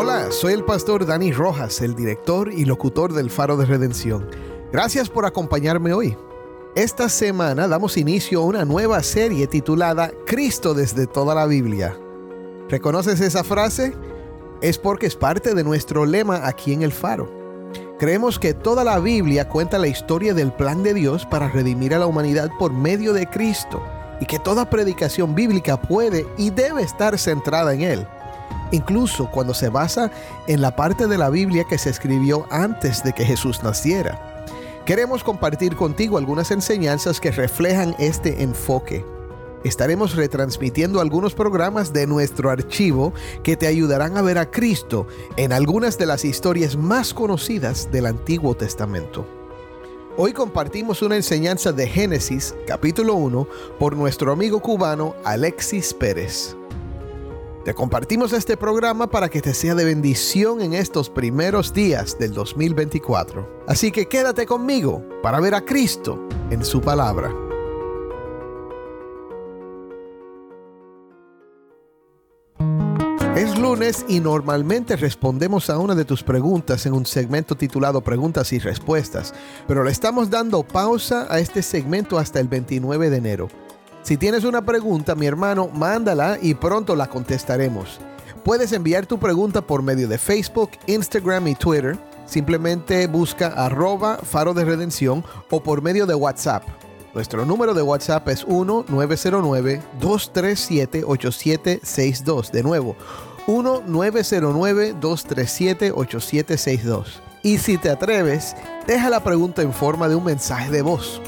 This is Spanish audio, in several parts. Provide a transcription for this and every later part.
Hola, soy el pastor Dani Rojas, el director y locutor del Faro de Redención. Gracias por acompañarme hoy. Esta semana damos inicio a una nueva serie titulada Cristo desde toda la Biblia. ¿Reconoces esa frase? Es porque es parte de nuestro lema aquí en el Faro. Creemos que toda la Biblia cuenta la historia del plan de Dios para redimir a la humanidad por medio de Cristo y que toda predicación bíblica puede y debe estar centrada en Él incluso cuando se basa en la parte de la Biblia que se escribió antes de que Jesús naciera. Queremos compartir contigo algunas enseñanzas que reflejan este enfoque. Estaremos retransmitiendo algunos programas de nuestro archivo que te ayudarán a ver a Cristo en algunas de las historias más conocidas del Antiguo Testamento. Hoy compartimos una enseñanza de Génesis capítulo 1 por nuestro amigo cubano Alexis Pérez. Te compartimos este programa para que te sea de bendición en estos primeros días del 2024. Así que quédate conmigo para ver a Cristo en su palabra. Es lunes y normalmente respondemos a una de tus preguntas en un segmento titulado Preguntas y Respuestas, pero le estamos dando pausa a este segmento hasta el 29 de enero. Si tienes una pregunta, mi hermano, mándala y pronto la contestaremos. Puedes enviar tu pregunta por medio de Facebook, Instagram y Twitter. Simplemente busca arroba faro de redención o por medio de WhatsApp. Nuestro número de WhatsApp es 1-909-237-8762. De nuevo, 1-909-237-8762. Y si te atreves, deja la pregunta en forma de un mensaje de voz.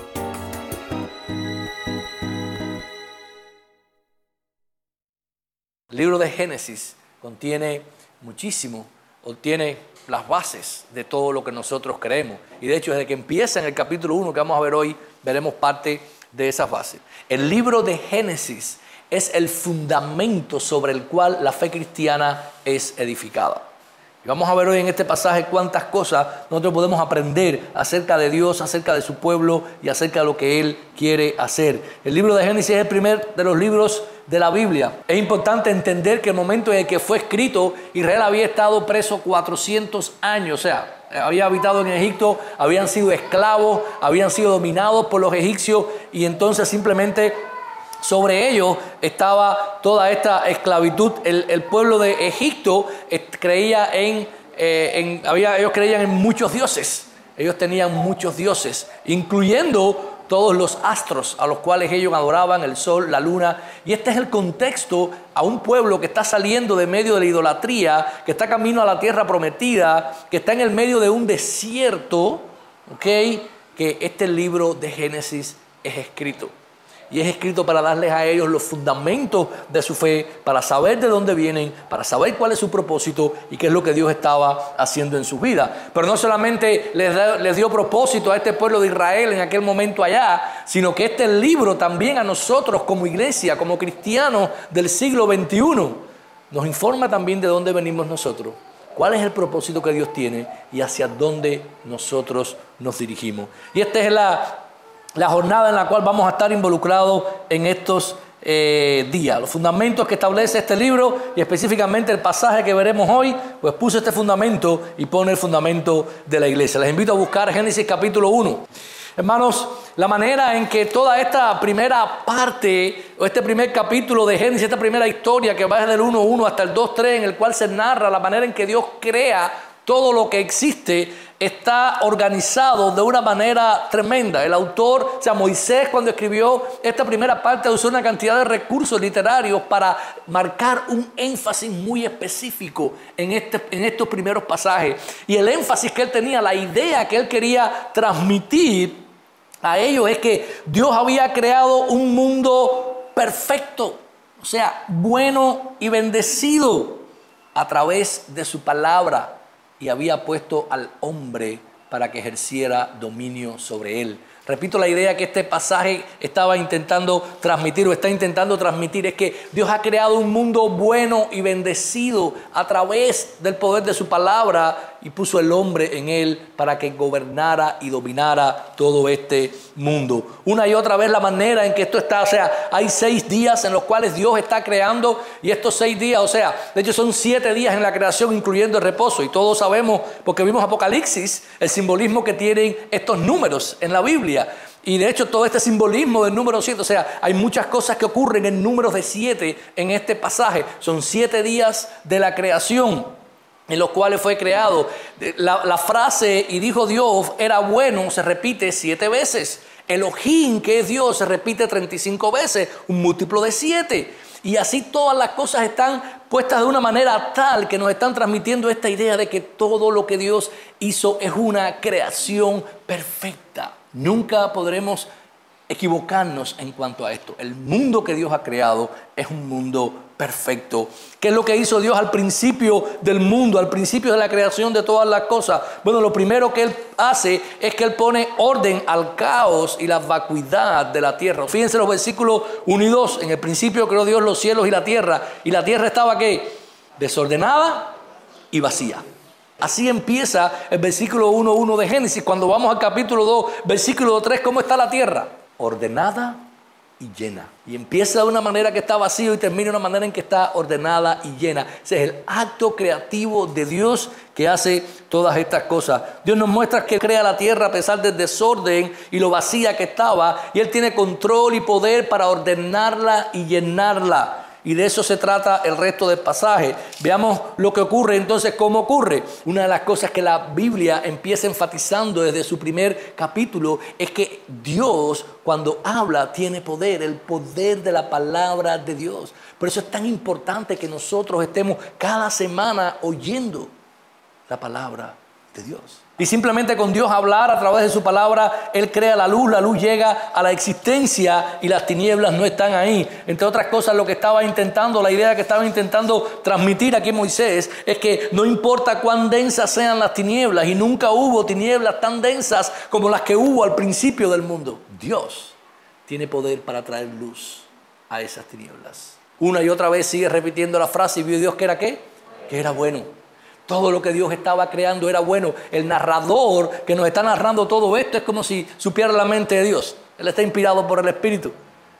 Libro de Génesis contiene muchísimo, contiene las bases de todo lo que nosotros creemos. Y de hecho, desde que empieza en el capítulo 1 que vamos a ver hoy, veremos parte de esas bases. El libro de Génesis es el fundamento sobre el cual la fe cristiana es edificada. Y vamos a ver hoy en este pasaje cuántas cosas nosotros podemos aprender acerca de Dios, acerca de su pueblo y acerca de lo que Él quiere hacer. El libro de Génesis es el primer de los libros de la Biblia. Es importante entender que el momento en el que fue escrito, Israel había estado preso 400 años, o sea, había habitado en Egipto, habían sido esclavos, habían sido dominados por los egipcios y entonces simplemente sobre ellos estaba toda esta esclavitud. El, pueblo de Egipto eh, creía en, eh, en había, ellos creían en muchos dioses. Ellos tenían muchos dioses, incluyendo todos los astros a los cuales ellos adoraban, el sol, la luna. Y este es el contexto a un pueblo que está saliendo de medio de la idolatría, que está camino a la tierra prometida, que está en el medio de un desierto, ¿ok? Que este libro de Génesis es escrito y es escrito para darles a ellos los fundamentos de su fe, para saber de dónde vienen, para saber cuál es su propósito y qué es lo que Dios estaba haciendo en su vida. Pero no solamente les, dio propósito a este pueblo de Israel en aquel momento allá, sino que este libro también a nosotros como iglesia, como cristianos del siglo XXI, nos informa también de dónde venimos nosotros cuál es el propósito que Dios tiene y hacia dónde nosotros nos dirigimos. Y esta es la la jornada en la cual vamos a estar involucrados en estos eh, días. Los fundamentos que establece este libro y específicamente el pasaje que veremos hoy, pues puso este fundamento y pone el fundamento de la iglesia. Les invito a buscar Génesis capítulo 1. Hermanos, la manera en que toda esta primera parte, o este primer capítulo de Génesis, esta primera historia que va desde el 1.1 hasta el 2.3, en el cual se narra la manera en que Dios crea todo lo que existe, está organizado de una manera tremenda. El autor, o sea, Moisés cuando escribió esta primera parte usó una cantidad de recursos literarios para marcar un énfasis muy específico en, este, en estos primeros pasajes. Y el énfasis que él tenía, la idea que él quería transmitir a ellos es que Dios había creado un mundo perfecto o sea, bueno y bendecido a través de su palabra y había puesto al hombre para que ejerciera dominio sobre él. Repito la idea que este pasaje estaba intentando transmitir o está intentando transmitir, es que Dios ha creado un mundo bueno y bendecido a través del poder de su palabra y puso el hombre en él para que gobernara y dominara todo este mundo. Una y otra vez la manera en que esto está, o sea, hay seis días en los cuales Dios está creando y estos seis días, o sea, de hecho son siete días en la creación incluyendo el reposo y todos sabemos, porque vimos Apocalipsis, el simbolismo que tienen estos números en la Biblia. Y de hecho todo este simbolismo del número 7, o sea, hay muchas cosas que ocurren en números de siete en este pasaje. Son siete días de la creación en los cuales fue creado. La, frase y dijo Dios era bueno se repite siete veces. Elohim, que es Dios, se repite 35 veces, un múltiplo de siete. Y así todas las cosas están puestas de una manera tal que nos están transmitiendo esta idea de que todo lo que Dios hizo es una creación perfecta. Nunca podremos equivocarnos en cuanto a esto. El mundo que Dios ha creado es un mundo perfecto. ¿Qué es lo que hizo Dios al principio del mundo, al principio de la creación de todas las cosas? Bueno, lo primero que Él hace es que Él pone orden al caos y la vacuidad de la tierra. Fíjense los versículos 1 y 2. En el principio creó Dios los cielos y la tierra. Y la tierra estaba qué? Desordenada y vacía. Así empieza el versículo 1.1 de Génesis. Cuando vamos al capítulo 2, versículo 3, ¿cómo está la tierra? ordenada y llena. Y empieza de una manera que está vacío y termina de una manera en que está ordenada y llena. Ese es el acto creativo de Dios que hace todas estas cosas. Dios nos muestra que crea la tierra a pesar del desorden y lo vacía que estaba. Y Él tiene control y poder para ordenarla y llenarla. Y de eso se trata el resto del pasaje. Veamos lo que ocurre entonces, cómo ocurre. Una de las cosas que la Biblia empieza enfatizando desde su primer capítulo es que Dios cuando habla tiene poder, el poder de la palabra de Dios. Por eso es tan importante que nosotros estemos cada semana oyendo la palabra de Dios. Y simplemente con Dios hablar a través de su palabra, Él crea la luz, la luz llega a la existencia y las tinieblas no están ahí. Entre otras cosas, lo que estaba intentando, la idea que estaba intentando transmitir aquí Moisés es que no importa cuán densas sean las tinieblas, y nunca hubo tinieblas tan densas como las que hubo al principio del mundo. Dios tiene poder para traer luz a esas tinieblas. Una y otra vez sigue repitiendo la frase y vio Dios que era qué? Que era bueno. Todo lo que Dios estaba creando era bueno. El narrador que nos está narrando todo esto es como si supiera la mente de Dios. Él está inspirado por el Espíritu.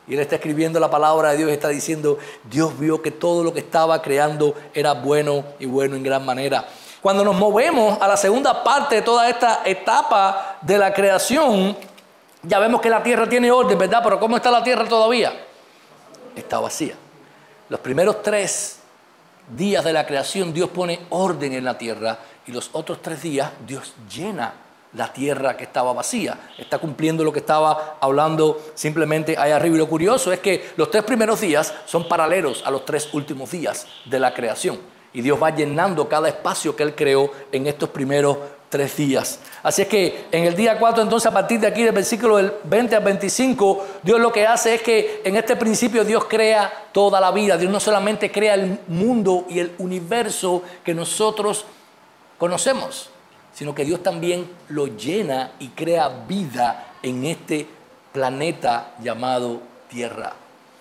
Y él está escribiendo la palabra de Dios y está diciendo, Dios vio que todo lo que estaba creando era bueno y bueno en gran manera. Cuando nos movemos a la segunda parte de toda esta etapa de la creación, ya vemos que la tierra tiene orden, ¿verdad? Pero ¿cómo está la tierra todavía? Está vacía. Los primeros tres días de la creación Dios pone orden en la tierra y los otros tres días Dios llena la tierra que estaba vacía. Está cumpliendo lo que estaba hablando simplemente ahí arriba. Y lo curioso es que los tres primeros días son paralelos a los tres últimos días de la creación. Y Dios va llenando cada espacio que Él creó en estos primeros tres días. Así es que en el día 4, entonces a partir de aquí del versículo del 20 al 25, Dios lo que hace es que en este principio Dios crea toda la vida. Dios no solamente crea el mundo y el universo que nosotros conocemos, sino que Dios también lo llena y crea vida en este planeta llamado Tierra.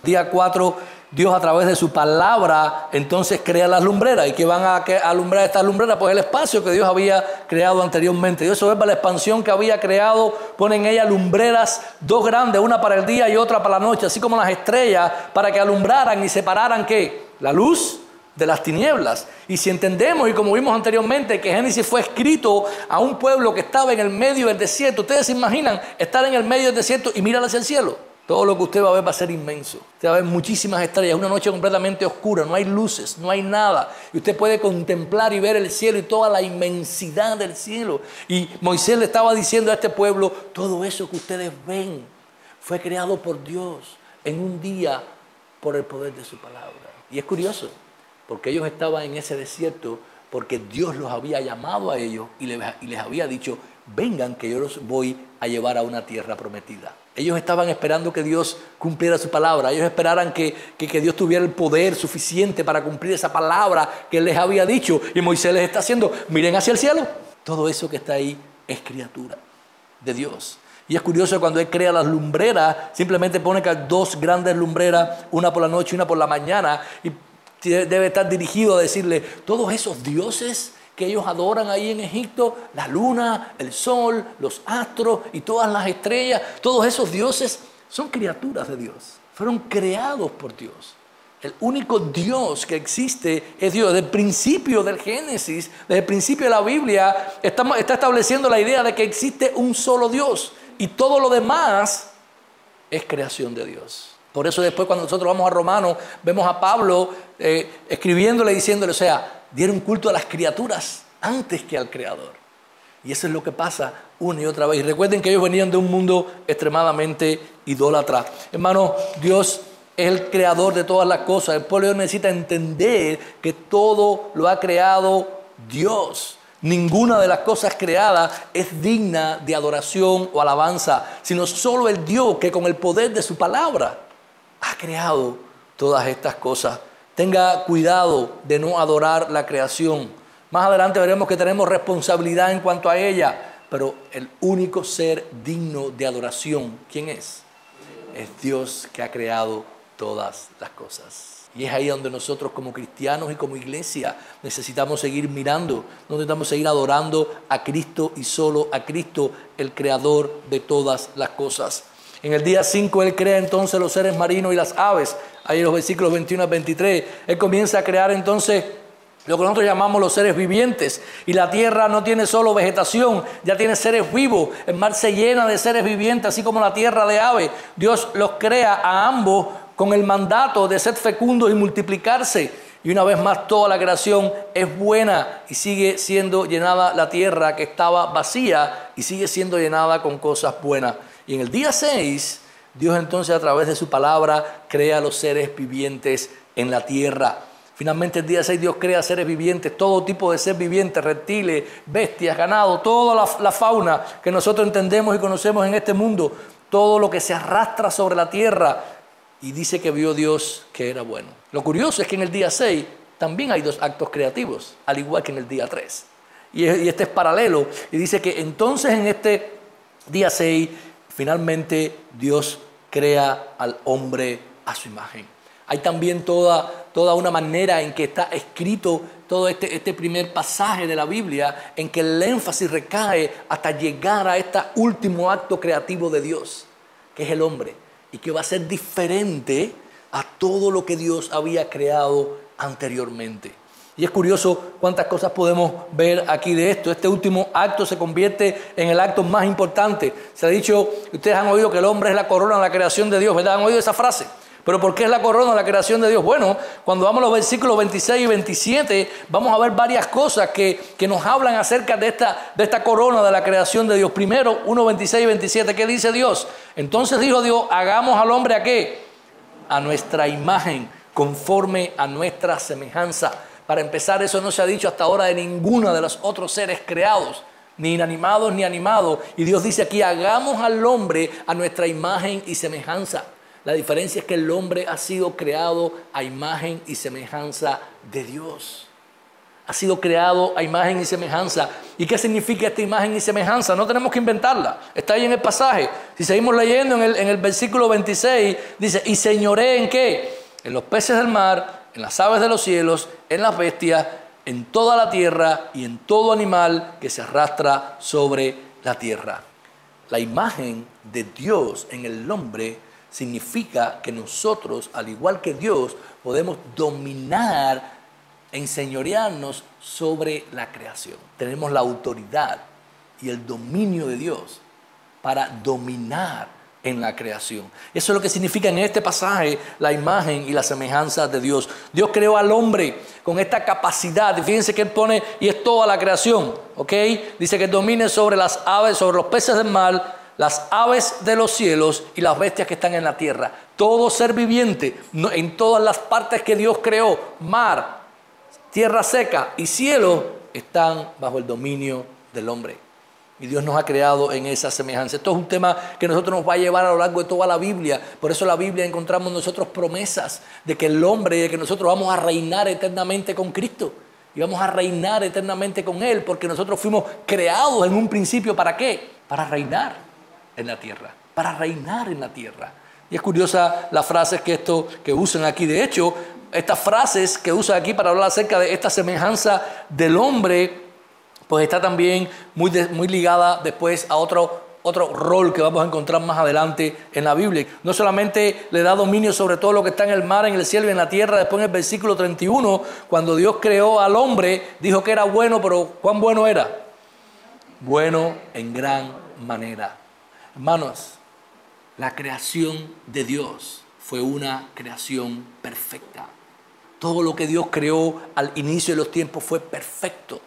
Día 4 Dios a través de su palabra entonces crea las lumbreras. ¿Y que van a alumbrar estas lumbreras? Pues el espacio que Dios había creado anteriormente. Dios observa la expansión que había creado, pone en ella lumbreras, dos grandes, una para el día y otra para la noche, así como las estrellas, para que alumbraran y separaran qué? La luz de las tinieblas. Y si entendemos, y como vimos anteriormente, que Génesis fue escrito a un pueblo que estaba en el medio del desierto, ustedes se imaginan estar en el medio del desierto y mirar hacia el cielo. Todo lo que usted va a ver va a ser inmenso. Usted va a ver muchísimas estrellas, una noche completamente oscura, no hay luces, no hay nada. Y usted puede contemplar y ver el cielo y toda la inmensidad del cielo. Y Moisés le estaba diciendo a este pueblo, todo eso que ustedes ven fue creado por Dios en un día por el poder de su palabra. Y es curioso, porque ellos estaban en ese desierto porque Dios los había llamado a ellos y les, había dicho, vengan que yo los voy a llevar a una tierra prometida. Ellos estaban esperando que Dios cumpliera su palabra. Ellos esperaran que, que, Dios tuviera el poder suficiente para cumplir esa palabra que Él les había dicho. Y Moisés les está haciendo, miren hacia el cielo. Todo eso que está ahí es criatura de Dios. Y es curioso cuando Él crea las lumbreras, simplemente pone que dos grandes lumbreras, una por la noche y una por la mañana. Y debe estar dirigido a decirle, todos esos dioses que ellos adoran ahí en Egipto, la luna, el sol, los astros y todas las estrellas, todos esos dioses son criaturas de Dios, fueron creados por Dios. El único Dios que existe es Dios. Desde el principio del Génesis, desde el principio de la Biblia, está, estableciendo la idea de que existe un solo Dios y todo lo demás es creación de Dios. Por eso después cuando nosotros vamos a Romanos, vemos a Pablo eh, escribiéndole, diciéndole, o sea, dieron culto a las criaturas antes que al Creador. Y eso es lo que pasa una y otra vez. Y recuerden que ellos venían de un mundo extremadamente idólatra. Hermano, Dios es el creador de todas las cosas. El pueblo necesita entender que todo lo ha creado Dios. Ninguna de las cosas creadas es digna de adoración o alabanza, sino solo el Dios que con el poder de su palabra ha creado todas estas cosas. Tenga cuidado de no adorar la creación. Más adelante veremos que tenemos responsabilidad en cuanto a ella, pero el único ser digno de adoración, ¿quién es? Es Dios que ha creado todas las cosas. Y es ahí donde nosotros como cristianos y como iglesia necesitamos seguir mirando, necesitamos seguir adorando a Cristo y solo a Cristo, el creador de todas las cosas. En el día 5 Él crea entonces los seres marinos y las aves ahí en los versículos 21 a 23, Él comienza a crear entonces lo que nosotros llamamos los seres vivientes. Y la tierra no tiene solo vegetación, ya tiene seres vivos. El mar se llena de seres vivientes, así como la tierra de aves. Dios los crea a ambos con el mandato de ser fecundos y multiplicarse. Y una vez más toda la creación es buena y sigue siendo llenada la tierra que estaba vacía y sigue siendo llenada con cosas buenas. Y en el día 6 Dios entonces a través de su palabra crea los seres vivientes en la tierra. Finalmente el día 6 Dios crea seres vivientes, todo tipo de seres vivientes, reptiles, bestias, ganado, toda la, la, fauna que nosotros entendemos y conocemos en este mundo, todo lo que se arrastra sobre la tierra. Y dice que vio Dios que era bueno. Lo curioso es que en el día 6 también hay dos actos creativos, al igual que en el día 3. Y, este es paralelo. Y dice que entonces en este día 6 finalmente Dios crea al hombre a su imagen. Hay también toda, toda una manera en que está escrito todo este, este primer pasaje de la Biblia, en que el énfasis recae hasta llegar a este último acto creativo de Dios, que es el hombre, y que va a ser diferente a todo lo que Dios había creado anteriormente. Y es curioso cuántas cosas podemos ver aquí de esto. Este último acto se convierte en el acto más importante. Se ha dicho, ustedes han oído que el hombre es la corona de la creación de Dios, ¿verdad? ¿Han oído esa frase? Pero ¿por qué es la corona de la creación de Dios? Bueno, cuando vamos a los versículos 26 y 27, vamos a ver varias cosas que, que nos hablan acerca de esta, de esta corona de la creación de Dios. Primero, 1, 26 y 27, ¿qué dice Dios? Entonces dijo Dios, hagamos al hombre a qué? A nuestra imagen, conforme a nuestra semejanza para empezar, eso no se ha dicho hasta ahora de ninguno de los otros seres creados, ni inanimados ni animados. Y Dios dice aquí, hagamos al hombre a nuestra imagen y semejanza. La diferencia es que el hombre ha sido creado a imagen y semejanza de Dios. Ha sido creado a imagen y semejanza. ¿Y qué significa esta imagen y semejanza? No tenemos que inventarla. Está ahí en el pasaje. Si seguimos leyendo en el, en el versículo 26, dice, y señoré en qué? En los peces del mar, en las aves de los cielos, en las bestias, en toda la tierra y en todo animal que se arrastra sobre la tierra. La imagen de Dios en el hombre significa que nosotros, al igual que Dios, podemos dominar, enseñorearnos sobre la creación. Tenemos la autoridad y el dominio de Dios para dominar en la creación. Eso es lo que significa en este pasaje la imagen y la semejanza de Dios. Dios creó al hombre con esta capacidad. fíjense que Él pone, y es toda la creación, ¿ok? Dice que domine sobre las aves, sobre los peces del mar, las aves de los cielos y las bestias que están en la tierra. Todo ser viviente, en todas las partes que Dios creó, mar, tierra seca y cielo, están bajo el dominio del hombre. Y Dios nos ha creado en esa semejanza. Esto es un tema que nosotros nos va a llevar a lo largo de toda la Biblia. Por eso la Biblia encontramos nosotros promesas de que el hombre de que nosotros vamos a reinar eternamente con Cristo. Y vamos a reinar eternamente con Él porque nosotros fuimos creados en un principio para qué? Para reinar en la tierra. Para reinar en la tierra. Y es curiosa las frases que, esto, que usan aquí. De hecho, estas frases que usan aquí para hablar acerca de esta semejanza del hombre pues está también muy, muy ligada después a otro, otro rol que vamos a encontrar más adelante en la Biblia. No solamente le da dominio sobre todo lo que está en el mar, en el cielo y en la tierra, después en el versículo 31, cuando Dios creó al hombre, dijo que era bueno, pero ¿cuán bueno era? Bueno en gran manera. Hermanos, la creación de Dios fue una creación perfecta. Todo lo que Dios creó al inicio de los tiempos fue perfecto.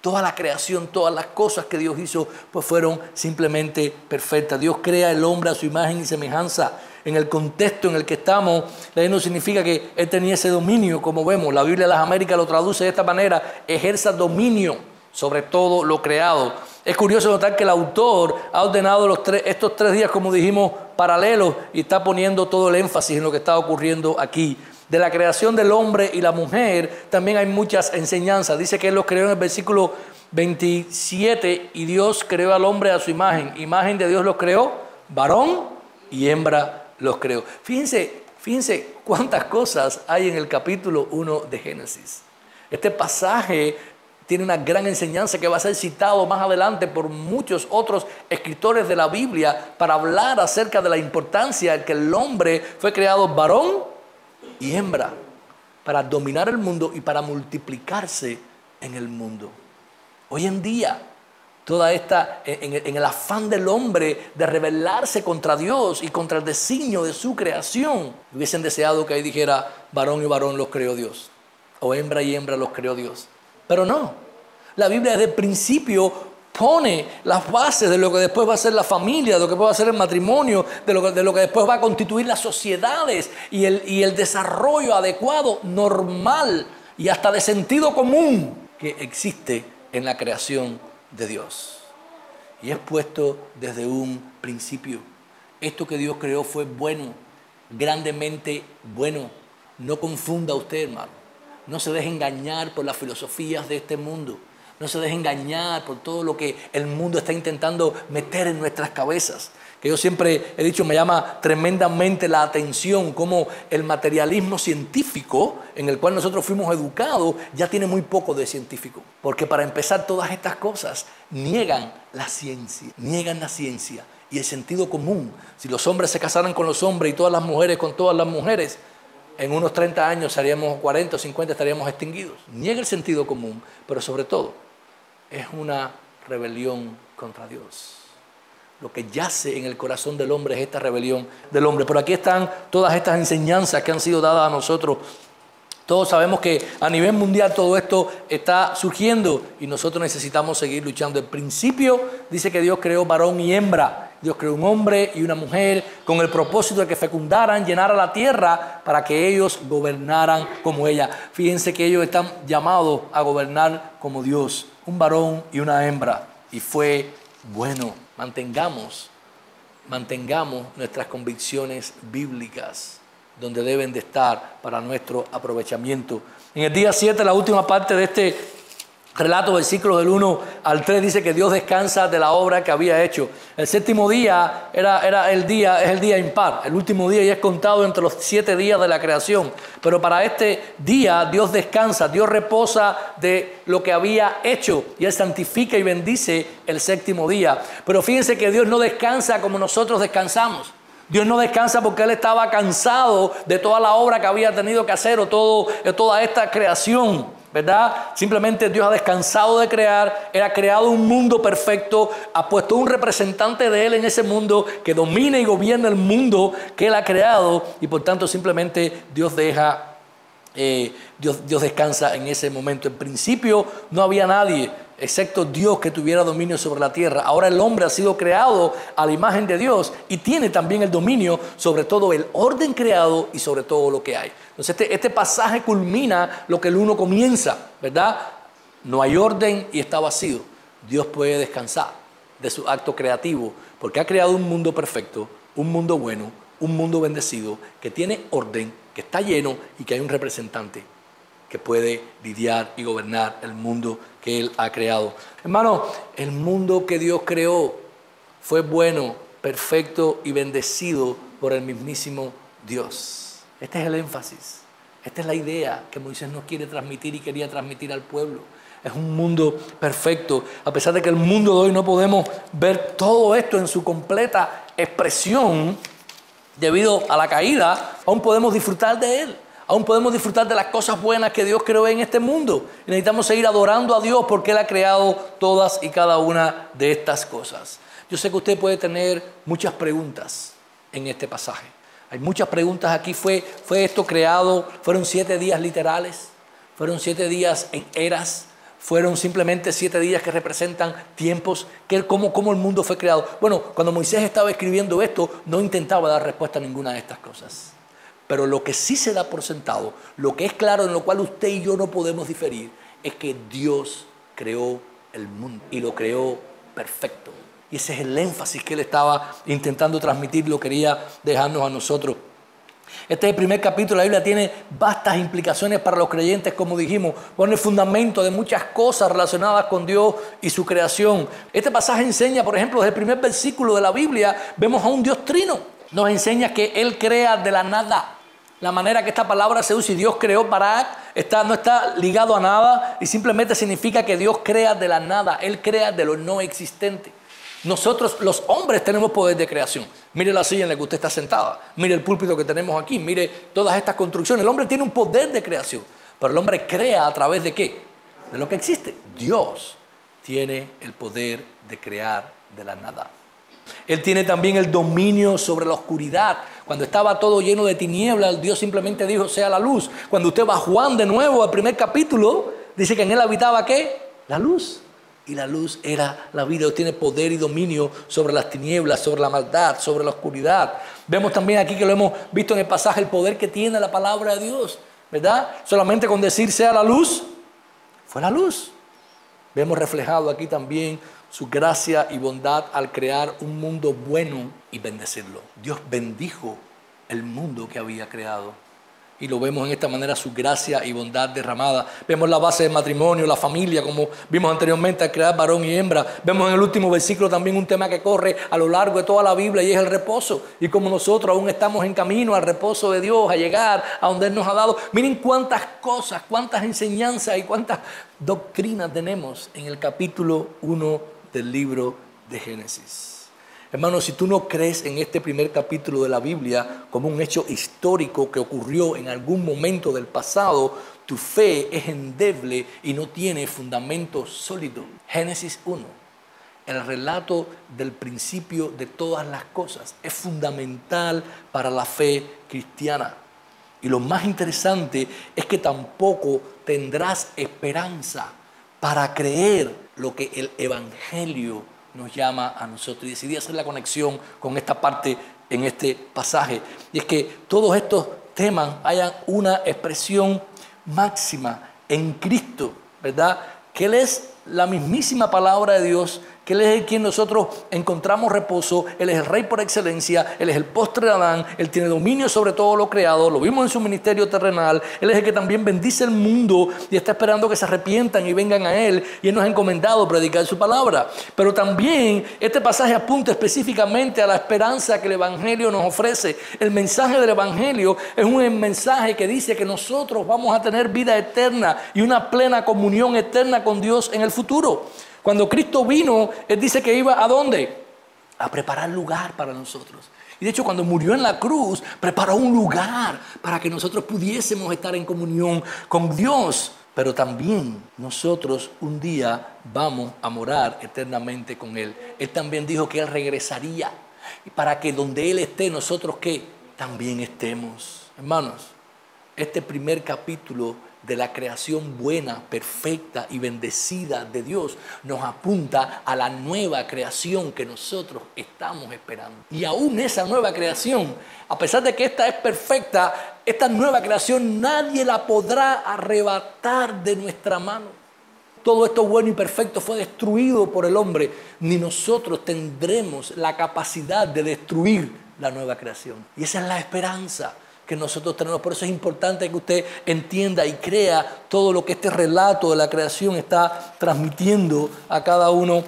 Toda la creación, todas las cosas que Dios hizo, pues fueron simplemente perfectas. Dios crea el hombre a su imagen y semejanza. En el contexto en el que estamos, no significa que Él tenía ese dominio, como vemos. La Biblia de las Américas lo traduce de esta manera, ejerza dominio sobre todo lo creado. Es curioso notar que el autor ha ordenado estos tres días, como dijimos, paralelos y está poniendo todo el énfasis en lo que está ocurriendo aquí de la creación del hombre y la mujer también hay muchas enseñanzas. Dice que Él los creó en el versículo 27 y Dios creó al hombre a su imagen. Imagen de Dios los creó, varón y hembra los creó. Fíjense, fíjense cuántas cosas hay en el capítulo 1 de Génesis. Este pasaje tiene una gran enseñanza que va a ser citado más adelante por muchos otros escritores de la Biblia para hablar acerca de la importancia de que el hombre fue creado varón y hembra para dominar el mundo y para multiplicarse en el mundo. Hoy en día, toda esta, en, el afán del hombre de rebelarse contra Dios y contra el designio de su creación, hubiesen deseado que ahí dijera, varón y varón los creó Dios, o hembra y hembra los creó Dios. Pero no, la Biblia desde el principio pone las bases de lo que después va a ser la familia, de lo que va a ser el matrimonio, de lo que, después va a constituir las sociedades y el, y el desarrollo adecuado, normal y hasta de sentido común que existe en la creación de Dios. Y es puesto desde un principio. Esto que Dios creó fue bueno, grandemente bueno. No confunda usted, hermano. No se deje engañar por las filosofías de este mundo. No se deje engañar por todo lo que el mundo está intentando meter en nuestras cabezas. Que yo siempre he dicho, me llama tremendamente la atención cómo el materialismo científico en el cual nosotros fuimos educados ya tiene muy poco de científico. Porque para empezar todas estas cosas niegan la ciencia, niegan la ciencia y el sentido común. Si los hombres se casaran con los hombres y todas las mujeres con todas las mujeres, en unos 30 años seríamos 40 o 50 estaríamos extinguidos. Niega el sentido común, pero sobre todo es una rebelión contra Dios. Lo que yace en el corazón del hombre es esta rebelión del hombre. Por aquí están todas estas enseñanzas que han sido dadas a nosotros. Todos sabemos que a nivel mundial todo esto está surgiendo y nosotros necesitamos seguir luchando. El principio dice que Dios creó varón y hembra. Dios creó un hombre y una mujer con el propósito de que fecundaran, llenaran la tierra para que ellos gobernaran como ella. Fíjense que ellos están llamados a gobernar como Dios un varón y una hembra. Y fue bueno. Mantengamos, mantengamos nuestras convicciones bíblicas donde deben de estar para nuestro aprovechamiento. En el día 7, la última parte de este relato, versículos del 1 al 3, dice que Dios descansa de la obra que había hecho. El séptimo día era, era el día, es el día impar, el último día y es contado entre los siete días de la creación. Pero para este día Dios descansa, Dios reposa de lo que había hecho y Él santifica y bendice el séptimo día. Pero fíjense que Dios no descansa como nosotros descansamos. Dios no descansa porque Él estaba cansado de toda la obra que había tenido que hacer o todo, toda esta creación. ¿Verdad? Simplemente Dios ha descansado de crear, Él ha creado un mundo perfecto, ha puesto un representante de Él en ese mundo que domina y gobierna el mundo que Él ha creado y por tanto simplemente Dios deja, eh, Dios, Dios descansa en ese momento. En principio no había nadie excepto Dios que tuviera dominio sobre la tierra. Ahora el hombre ha sido creado a la imagen de Dios y tiene también el dominio sobre todo el orden creado y sobre todo lo que hay. Entonces este, este pasaje culmina lo que el uno comienza, ¿verdad? No hay orden y está vacío. Dios puede descansar. de su acto creativo, porque ha creado un mundo perfecto, un mundo bueno, un mundo bendecido, que tiene orden, que está lleno y que hay un representante que puede lidiar y gobernar el mundo que Él ha creado. Hermano, el mundo que Dios creó fue bueno, perfecto y bendecido por el mismísimo Dios. Este es el énfasis. Esta es la idea que Moisés nos quiere transmitir y quería transmitir al pueblo. Es un mundo perfecto. A pesar de que el mundo de hoy no podemos ver todo esto en su completa expresión, debido a la caída, aún podemos disfrutar de él. Aún podemos disfrutar de las cosas buenas que Dios creó en este mundo. Y necesitamos seguir adorando a Dios porque Él ha creado todas y cada una de estas cosas. Yo sé que usted puede tener muchas preguntas en este pasaje. Hay muchas preguntas aquí. ¿Fue, fue esto creado? ¿Fueron siete días literales? ¿Fueron siete días en eras? fueron simplemente siete días que representan tiempos, cómo, cómo el mundo fue creado. Bueno, cuando Moisés estaba escribiendo esto, no intentaba dar respuesta a ninguna de estas cosas. Pero lo que sí se da por sentado, lo que es claro, en lo cual usted y yo no podemos diferir, es que Dios creó el mundo y lo creó perfecto. Y ese es el énfasis que él estaba intentando transmitir, lo quería dejarnos a nosotros. Este es el primer capítulo, la Biblia tiene vastas implicaciones para los creyentes, como dijimos, pone el fundamento de muchas cosas relacionadas con Dios y su creación. Este pasaje enseña, por ejemplo, desde el primer versículo de la Biblia, vemos a un Dios trino. Nos enseña que Él crea de la nada. La manera que esta palabra se usa y Dios creó para está, no está ligado a nada y simplemente significa que Dios crea de la nada. Él crea de lo no existente. Nosotros, los hombres, tenemos poder de creación. Mire la silla en la que usted está sentada. Mire el púlpito que tenemos aquí. Mire todas estas construcciones. El hombre tiene un poder de creación. Pero el hombre crea a través de qué? De lo que existe. Dios tiene el poder de crear de la nada. Él tiene también el dominio sobre la oscuridad. Cuando estaba todo lleno de tinieblas, Dios simplemente dijo, sea la luz. Cuando usted va a Juan de nuevo al primer capítulo, dice que en él habitaba qué? La luz y la luz era la vida. Tiene poder y dominio sobre las tinieblas, sobre la maldad, sobre la oscuridad. Vemos también aquí que lo hemos visto en el pasaje, el poder que tiene la palabra de Dios, ¿verdad? Solamente con decir sea la luz, fue la luz. Vemos reflejado aquí también su gracia y bondad al crear un mundo bueno y bendecirlo. Dios bendijo el mundo que había creado y lo vemos en esta manera, su gracia y bondad derramada. Vemos la base del matrimonio, la familia, como vimos anteriormente al crear varón y hembra. Vemos en el último versículo también un tema que corre a lo largo de toda la Biblia y es el reposo. Y como nosotros aún estamos en camino al reposo de Dios, a llegar a donde Él nos ha dado. Miren cuántas cosas, cuántas enseñanzas y cuántas doctrinas tenemos en el capítulo 1 del libro de Génesis. Hermano, si tú no crees en este primer capítulo de la Biblia como un hecho histórico que ocurrió en algún momento del pasado, tu fe es endeble y no tiene fundamento sólido. Génesis 1, el relato del principio de todas las cosas, es fundamental para la fe cristiana. Y lo más interesante es que tampoco tendrás esperanza para creer lo que el Evangelio nos llama a nosotros. Y decidí hacer la conexión con esta parte en este pasaje. Y es que todos estos temas hayan una expresión máxima en Cristo, ¿verdad? Que Él es la mismísima palabra de Dios que Él es el quien nosotros encontramos reposo, Él es el rey por excelencia, Él es el postre de Adán, Él tiene dominio sobre todo lo creado, lo vimos en su ministerio terrenal, Él es el que también bendice el mundo y está esperando que se arrepientan y vengan a Él y Él nos ha encomendado predicar su palabra. Pero también este pasaje apunta específicamente a la esperanza que el Evangelio nos ofrece. El mensaje del Evangelio es un mensaje que dice que nosotros vamos a tener vida eterna y una plena comunión eterna con Dios en el futuro. Cuando Cristo vino, Él dice que iba a dónde? A preparar lugar para nosotros. Y de hecho, cuando murió en la cruz, preparó un lugar para que nosotros pudiésemos estar en comunión con Dios. Pero también nosotros un día vamos a morar eternamente con Él. Él también dijo que Él regresaría. Para que donde Él esté, nosotros que también estemos. Hermanos, este primer capítulo de la creación buena, perfecta y bendecida de Dios nos apunta a la nueva creación que nosotros estamos esperando. Y aún esa nueva creación, a pesar de que esta es perfecta, esta nueva creación nadie la podrá arrebatar de nuestra mano. todo esto bueno y perfecto fue destruido por el hombre, ni nosotros tendremos la capacidad de destruir la nueva creación. Y esa es la esperanza que nosotros tenemos. Por eso es importante que usted entienda y crea todo lo que este relato de la creación está transmitiendo a cada uno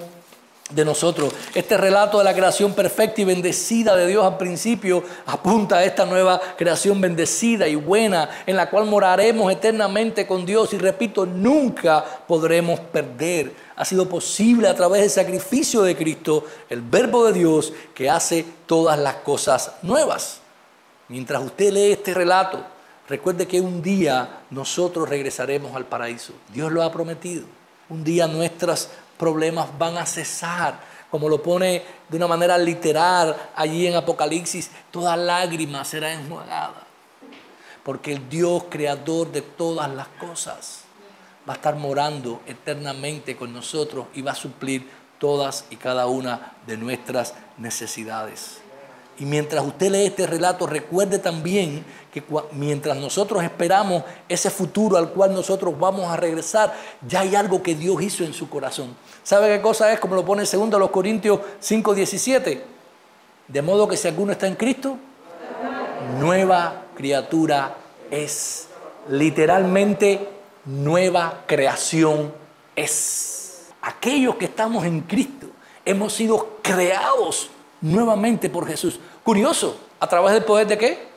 de nosotros. Este relato de la creación perfecta y bendecida de Dios al principio apunta a esta nueva creación bendecida y buena en la cual moraremos eternamente con Dios y repito, nunca podremos perder. Ha sido posible a través del sacrificio de Cristo, el verbo de Dios que hace todas las cosas nuevas. Mientras usted lee este relato, recuerde que un día nosotros regresaremos al paraíso. Dios lo ha prometido. Un día nuestras problemas van a cesar. Como lo pone de una manera literal allí en Apocalipsis, toda lágrima será enjuagada. Porque el Dios creador de todas las cosas va a estar morando eternamente con nosotros y va a suplir todas y cada una de nuestras necesidades. Y mientras usted lee este relato, recuerde también que mientras nosotros esperamos ese futuro al cual nosotros vamos a regresar, ya hay algo que Dios hizo en su corazón. ¿Sabe qué cosa es? Como lo pone en 2 Corintios 5, 17. De modo que si alguno está en Cristo, nueva criatura es. Literalmente, nueva creación es. Aquellos que estamos en Cristo hemos sido creados nuevamente por Jesús. Curioso, ¿a través del poder de qué?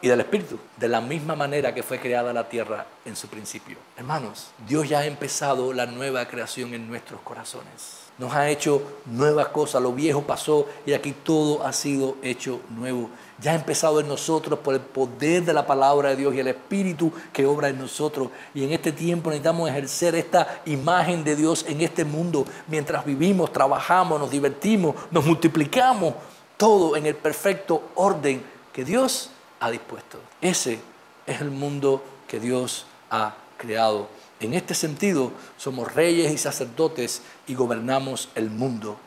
Y del Espíritu, de la misma manera que fue creada la tierra en su principio. Hermanos, Dios ya ha empezado la nueva creación en nuestros corazones. Nos ha hecho nuevas cosas, lo viejo pasó y aquí todo ha sido hecho nuevo. Ya ha empezado en nosotros por el poder de la palabra de Dios y el Espíritu que obra en nosotros. Y en este tiempo necesitamos ejercer esta imagen de Dios en este mundo mientras vivimos, trabajamos, nos divertimos, nos multiplicamos, todo en el perfecto orden que Dios ha dispuesto. Ese es el mundo que Dios ha creado. En este sentido, somos reyes y sacerdotes y gobernamos el mundo,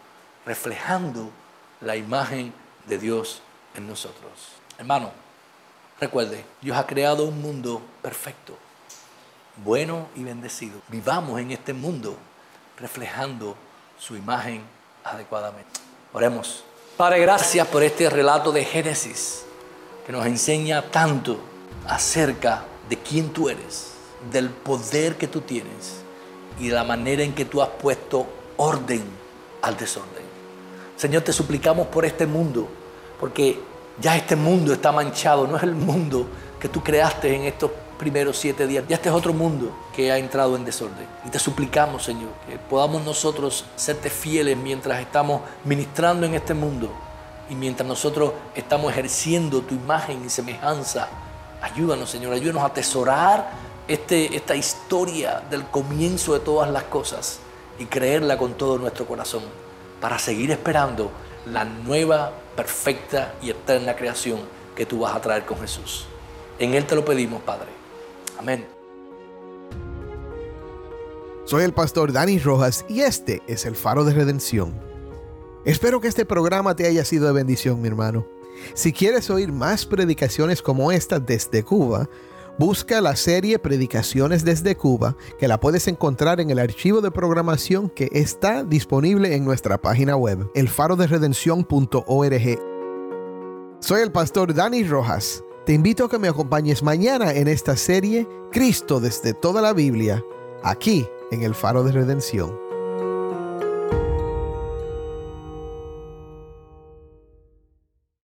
reflejando la imagen de Dios en nosotros. Hermano, recuerde, Dios ha creado un mundo perfecto, bueno y bendecido. Vivamos en este mundo reflejando su imagen adecuadamente. Oremos. Padre, gracias por este relato de Génesis que nos enseña tanto acerca de quién tú eres, del poder que tú tienes y de la manera en que tú has puesto orden al desorden. Señor, te suplicamos por este mundo porque ya este mundo está manchado, no es el mundo que tú creaste en estos primeros siete días. Ya este es otro mundo que ha entrado en desorden. Y te suplicamos, Señor, que podamos nosotros serte fieles mientras estamos ministrando en este mundo y mientras nosotros estamos ejerciendo tu imagen y semejanza. Ayúdanos, Señor, ayúdanos a atesorar este, esta historia del comienzo de todas las cosas y creerla con todo nuestro corazón para seguir esperando la nueva, perfecta y eterna creación que tú vas a traer con Jesús. En Él te lo pedimos, Padre. Amén. Soy el pastor Dani Rojas y este es el faro de redención. Espero que este programa te haya sido de bendición, mi hermano. Si quieres oír más predicaciones como esta desde Cuba, Busca la serie Predicaciones desde Cuba, que la puedes encontrar en el archivo de programación que está disponible en nuestra página web, elfaroderedención.org. Soy el pastor Dani Rojas. Te invito a que me acompañes mañana en esta serie Cristo desde toda la Biblia, aquí en el Faro de Redención.